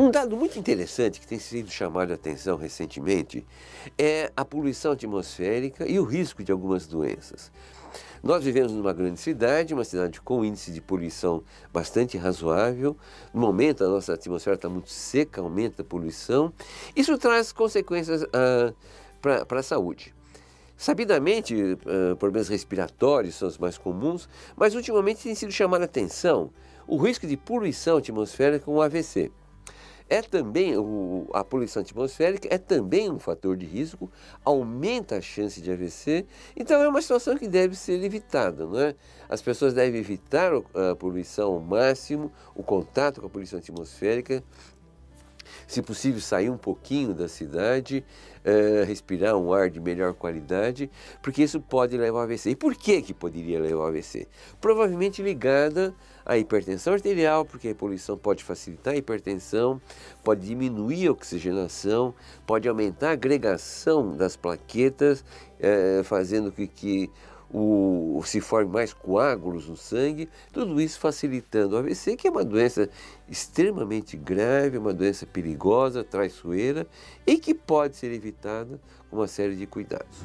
Um dado muito interessante que tem sido chamado a atenção recentemente é a poluição atmosférica e o risco de algumas doenças. Nós vivemos numa grande cidade, uma cidade com índice de poluição bastante razoável. No momento, a nossa atmosfera está muito seca, aumenta a poluição. Isso traz consequências ah, para a saúde. Sabidamente, uh, problemas respiratórios são os mais comuns, mas ultimamente tem sido chamada a atenção o risco de poluição atmosférica com AVC. É também, o, a poluição atmosférica é também um fator de risco, aumenta a chance de AVC, então é uma situação que deve ser evitada, não é? As pessoas devem evitar a poluição ao máximo, o contato com a poluição atmosférica, se possível, sair um pouquinho da cidade, uh, respirar um ar de melhor qualidade, porque isso pode levar ao AVC. E por que, que poderia levar ao AVC? Provavelmente ligada à hipertensão arterial, porque a poluição pode facilitar a hipertensão, pode diminuir a oxigenação, pode aumentar a agregação das plaquetas, uh, fazendo com que o, se formem mais coágulos no sangue, tudo isso facilitando o AVC, que é uma doença extremamente grave, uma doença perigosa, traiçoeira e que pode ser evitada com uma série de cuidados.